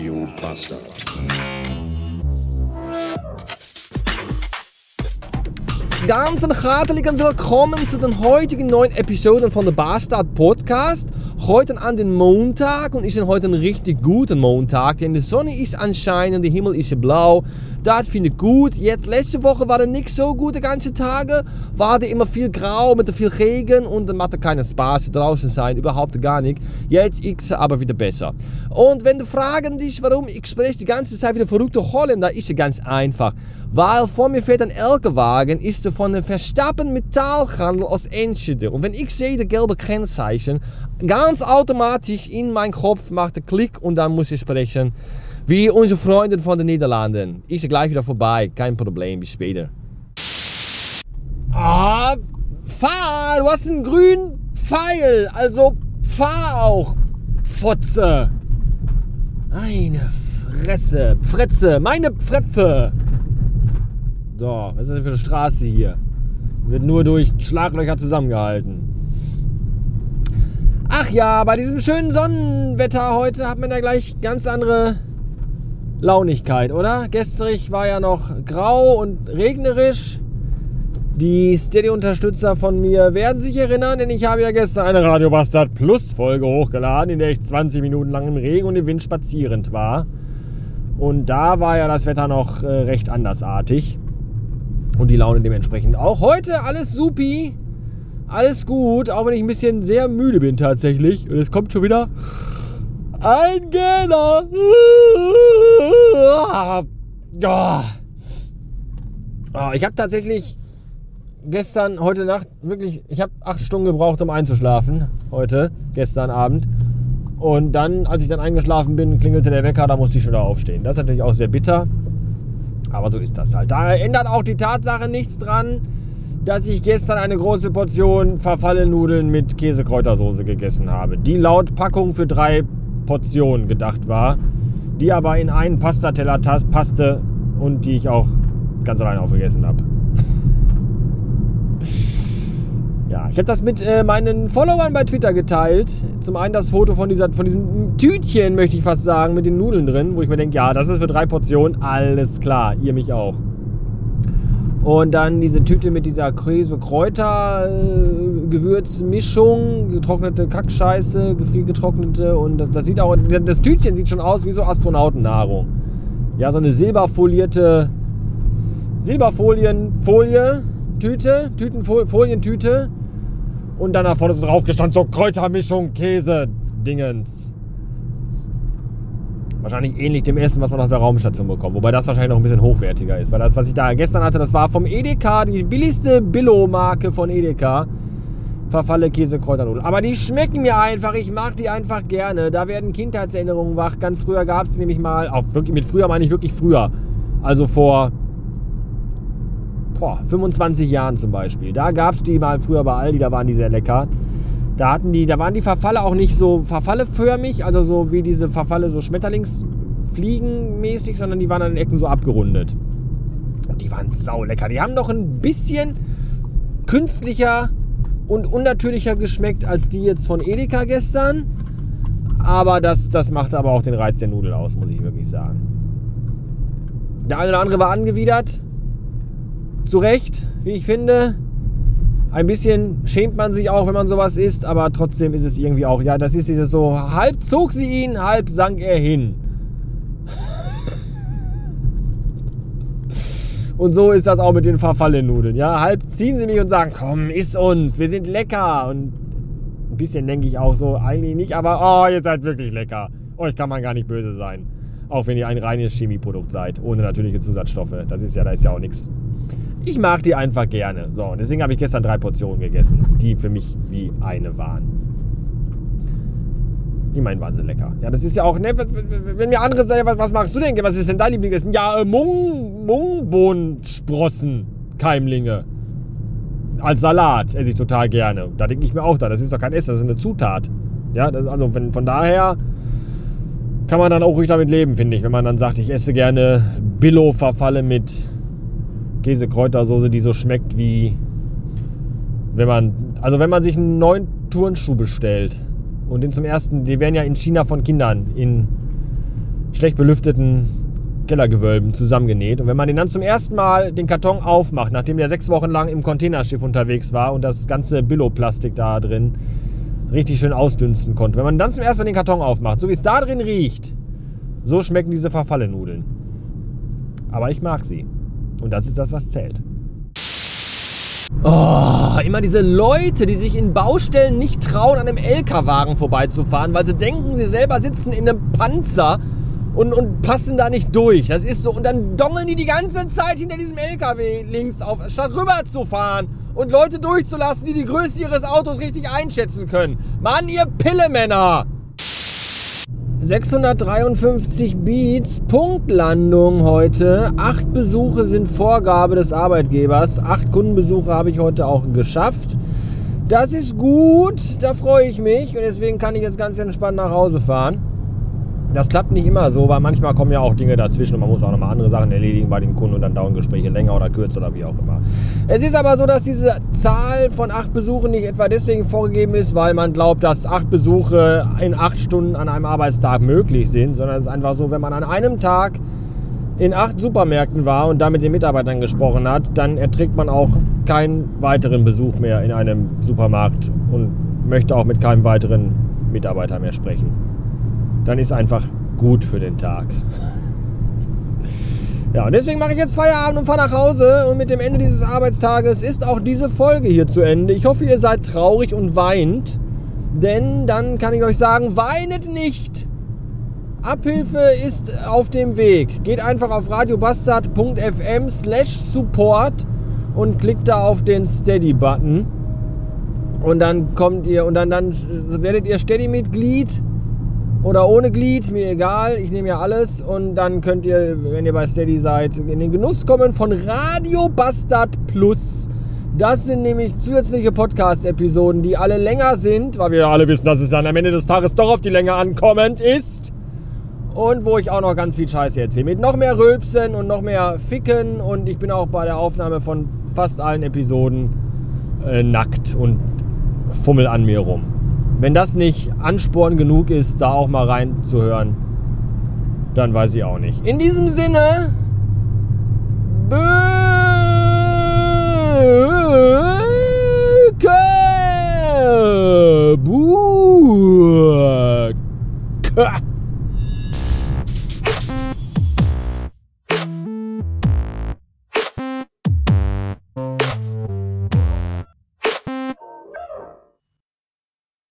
Radio Bastard. Ganz ein herzlichen Willkommen zu den heutigen neuen Episoden von der Bastard Podcast. Heute an den Montag und ist heute ein richtig guter Montag, denn die Sonne ist anscheinend, der Himmel ist blau. Das finde ich gut. Jetzt, letzte Woche war der nicht so gut, die ganzen Tage. War immer viel grau mit viel Regen und dann macht er keinen Spaß draußen sein, überhaupt gar nicht. Jetzt ist es aber wieder besser. Und wenn du fragen dich, warum ich spreche die ganze Zeit wieder verrückte Holländer, ist es ganz einfach. Weil vor mir fährt ein Elkewagen, ist er von einem Verstappen Metallhandel aus Enschede. Und wenn ich sehe das gelbe Kennzeichen, ganz automatisch in meinen Kopf macht der Klick und dann muss ich sprechen. Wie unsere Freunde von den Niederlanden. Ist gleich wieder vorbei, kein Problem, bis später. Ah, fahr, du hast einen grünen Pfeil, also fahr auch, Fotze. Meine Fresse, Fretze, meine Pfrepfe. So, was ist das für eine Straße hier? Wird nur durch Schlaglöcher zusammengehalten. Ach ja, bei diesem schönen Sonnenwetter heute hat man ja gleich ganz andere Launigkeit, oder? Gestrig war ja noch grau und regnerisch. Die Steady-Unterstützer von mir werden sich erinnern, denn ich habe ja gestern eine Radio Bastard Plus Folge hochgeladen, in der ich 20 Minuten lang im Regen und im Wind spazierend war. Und da war ja das Wetter noch äh, recht andersartig. Und die Laune dementsprechend auch. Heute alles supi. Alles gut, auch wenn ich ein bisschen sehr müde bin tatsächlich. Und es kommt schon wieder ein Gähner. Ja. Oh, ich habe tatsächlich gestern, heute Nacht, wirklich, ich habe acht Stunden gebraucht, um einzuschlafen. Heute, gestern Abend. Und dann, als ich dann eingeschlafen bin, klingelte der Wecker, da musste ich schon wieder aufstehen. Das ist natürlich auch sehr bitter. Aber so ist das halt. Da ändert auch die Tatsache nichts dran, dass ich gestern eine große Portion Verfallenudeln mit Käsekräutersoße gegessen habe. Die laut Packung für drei Portionen gedacht war, die aber in einen Pastateller passte und die ich auch ganz alleine aufgegessen habe. ja, ich habe das mit äh, meinen Followern bei Twitter geteilt. Zum einen das Foto von, dieser, von diesem Tütchen, möchte ich fast sagen, mit den Nudeln drin, wo ich mir denke, ja, das ist für drei Portionen, alles klar, ihr mich auch. Und dann diese Tüte mit dieser Käse, Kräuter, äh, Gewürzmischung, getrocknete Kackscheiße, gefriergetrocknete. Und das, das sieht auch, das Tütchen sieht schon aus wie so Astronautennahrung. Ja, so eine silberfolierte, Silberfolienfolie, Tüte, Tütenfolientüte. Und dann da vorne so drauf gestanden, so Kräutermischung, Käse, Dingens. Wahrscheinlich ähnlich dem Essen, was man aus der Raumstation bekommt. Wobei das wahrscheinlich noch ein bisschen hochwertiger ist. Weil das, was ich da gestern hatte, das war vom Edeka, die billigste Billo-Marke von Edeka. Verfalle Käse, Kräuternudeln. Aber die schmecken mir einfach. Ich mag die einfach gerne. Da werden Kindheitserinnerungen wach. Ganz früher gab es nämlich mal. Auch wirklich, mit früher meine ich wirklich früher. Also vor boah, 25 Jahren zum Beispiel. Da gab es die mal früher bei Aldi. Da waren die sehr lecker. Da hatten die, da waren die Verfalle auch nicht so verfalleförmig, also so wie diese Verfalle so Schmetterlingsfliegenmäßig, sondern die waren an den Ecken so abgerundet. Und die waren sau lecker. Die haben noch ein bisschen künstlicher und unnatürlicher geschmeckt als die jetzt von Edeka gestern. Aber das, das macht aber auch den Reiz der Nudel aus, muss ich wirklich sagen. Der eine oder andere war angewidert. Zu Recht, wie ich finde. Ein bisschen schämt man sich auch, wenn man sowas isst, aber trotzdem ist es irgendwie auch, ja, das ist dieses so, halb zog sie ihn, halb sank er hin. Und so ist das auch mit den Verfallennudeln, ja, halb ziehen sie mich und sagen, komm, iss uns, wir sind lecker und ein bisschen denke ich auch so, eigentlich nicht, aber oh, ihr seid wirklich lecker. Euch kann man gar nicht böse sein. Auch wenn ihr ein reines Chemieprodukt seid, ohne natürliche Zusatzstoffe. Das ist ja, da ist ja auch nichts ich mag die einfach gerne. So, und deswegen habe ich gestern drei Portionen gegessen, die für mich wie eine waren. Ich meine, waren sie lecker. Ja, das ist ja auch, ne, wenn mir andere sagen, was, was magst du denn? Was ist denn dein Lieblingsessen? Ja, äh, Mung, Mungbohnensprossen, Keimlinge. Als Salat esse ich total gerne. Da denke ich mir auch da, das ist doch kein Essen, das ist eine Zutat. Ja, das also wenn, von daher kann man dann auch ruhig damit leben, finde ich. Wenn man dann sagt, ich esse gerne Billo-Verfalle mit Käsekräutersoße, die so schmeckt wie wenn man, also wenn man sich einen neuen Turnschuh bestellt und den zum ersten, die werden ja in China von Kindern in schlecht belüfteten Kellergewölben zusammengenäht. Und wenn man den dann zum ersten Mal den Karton aufmacht, nachdem der sechs Wochen lang im Containerschiff unterwegs war und das ganze Billo-Plastik da drin richtig schön ausdünsten konnte, wenn man dann zum ersten Mal den Karton aufmacht, so wie es da drin riecht, so schmecken diese Verfallenudeln. Aber ich mag sie. Und das ist das, was zählt. Oh, immer diese Leute, die sich in Baustellen nicht trauen, an einem LKW-Wagen vorbeizufahren, weil sie denken, sie selber sitzen in einem Panzer und, und passen da nicht durch. Das ist so. Und dann dongeln die die ganze Zeit hinter diesem LKW links auf, statt rüber zu fahren und Leute durchzulassen, die die Größe ihres Autos richtig einschätzen können. Mann, ihr Pillemänner! 653 Beats, Punktlandung heute. Acht Besuche sind Vorgabe des Arbeitgebers. Acht Kundenbesuche habe ich heute auch geschafft. Das ist gut, da freue ich mich und deswegen kann ich jetzt ganz entspannt nach Hause fahren. Das klappt nicht immer so, weil manchmal kommen ja auch Dinge dazwischen und man muss auch nochmal andere Sachen erledigen bei den Kunden und dann dauern Gespräche länger oder kürzer oder wie auch immer. Es ist aber so, dass diese Zahl von acht Besuchen nicht etwa deswegen vorgegeben ist, weil man glaubt, dass acht Besuche in acht Stunden an einem Arbeitstag möglich sind, sondern es ist einfach so, wenn man an einem Tag in acht Supermärkten war und da mit den Mitarbeitern gesprochen hat, dann erträgt man auch keinen weiteren Besuch mehr in einem Supermarkt und möchte auch mit keinem weiteren Mitarbeiter mehr sprechen dann ist einfach gut für den Tag. Ja, und deswegen mache ich jetzt Feierabend und fahre nach Hause. Und mit dem Ende dieses Arbeitstages ist auch diese Folge hier zu Ende. Ich hoffe, ihr seid traurig und weint. Denn dann kann ich euch sagen, weinet nicht. Abhilfe ist auf dem Weg. Geht einfach auf radiobastard.fm slash support und klickt da auf den Steady-Button. Und dann kommt ihr und dann, dann werdet ihr Steady-Mitglied oder ohne Glied, mir egal, ich nehme ja alles und dann könnt ihr, wenn ihr bei Steady seid, in den Genuss kommen von Radio Bastard Plus. Das sind nämlich zusätzliche Podcast-Episoden, die alle länger sind, weil wir alle wissen, dass es dann am Ende des Tages doch auf die Länge ankommend ist. Und wo ich auch noch ganz viel Scheiße erzähle. Mit noch mehr Rülpsen und noch mehr Ficken. Und ich bin auch bei der Aufnahme von fast allen Episoden äh, nackt und fummel an mir rum wenn das nicht Ansporn genug ist, da auch mal reinzuhören, dann weiß ich auch nicht. In diesem Sinne, Böcke!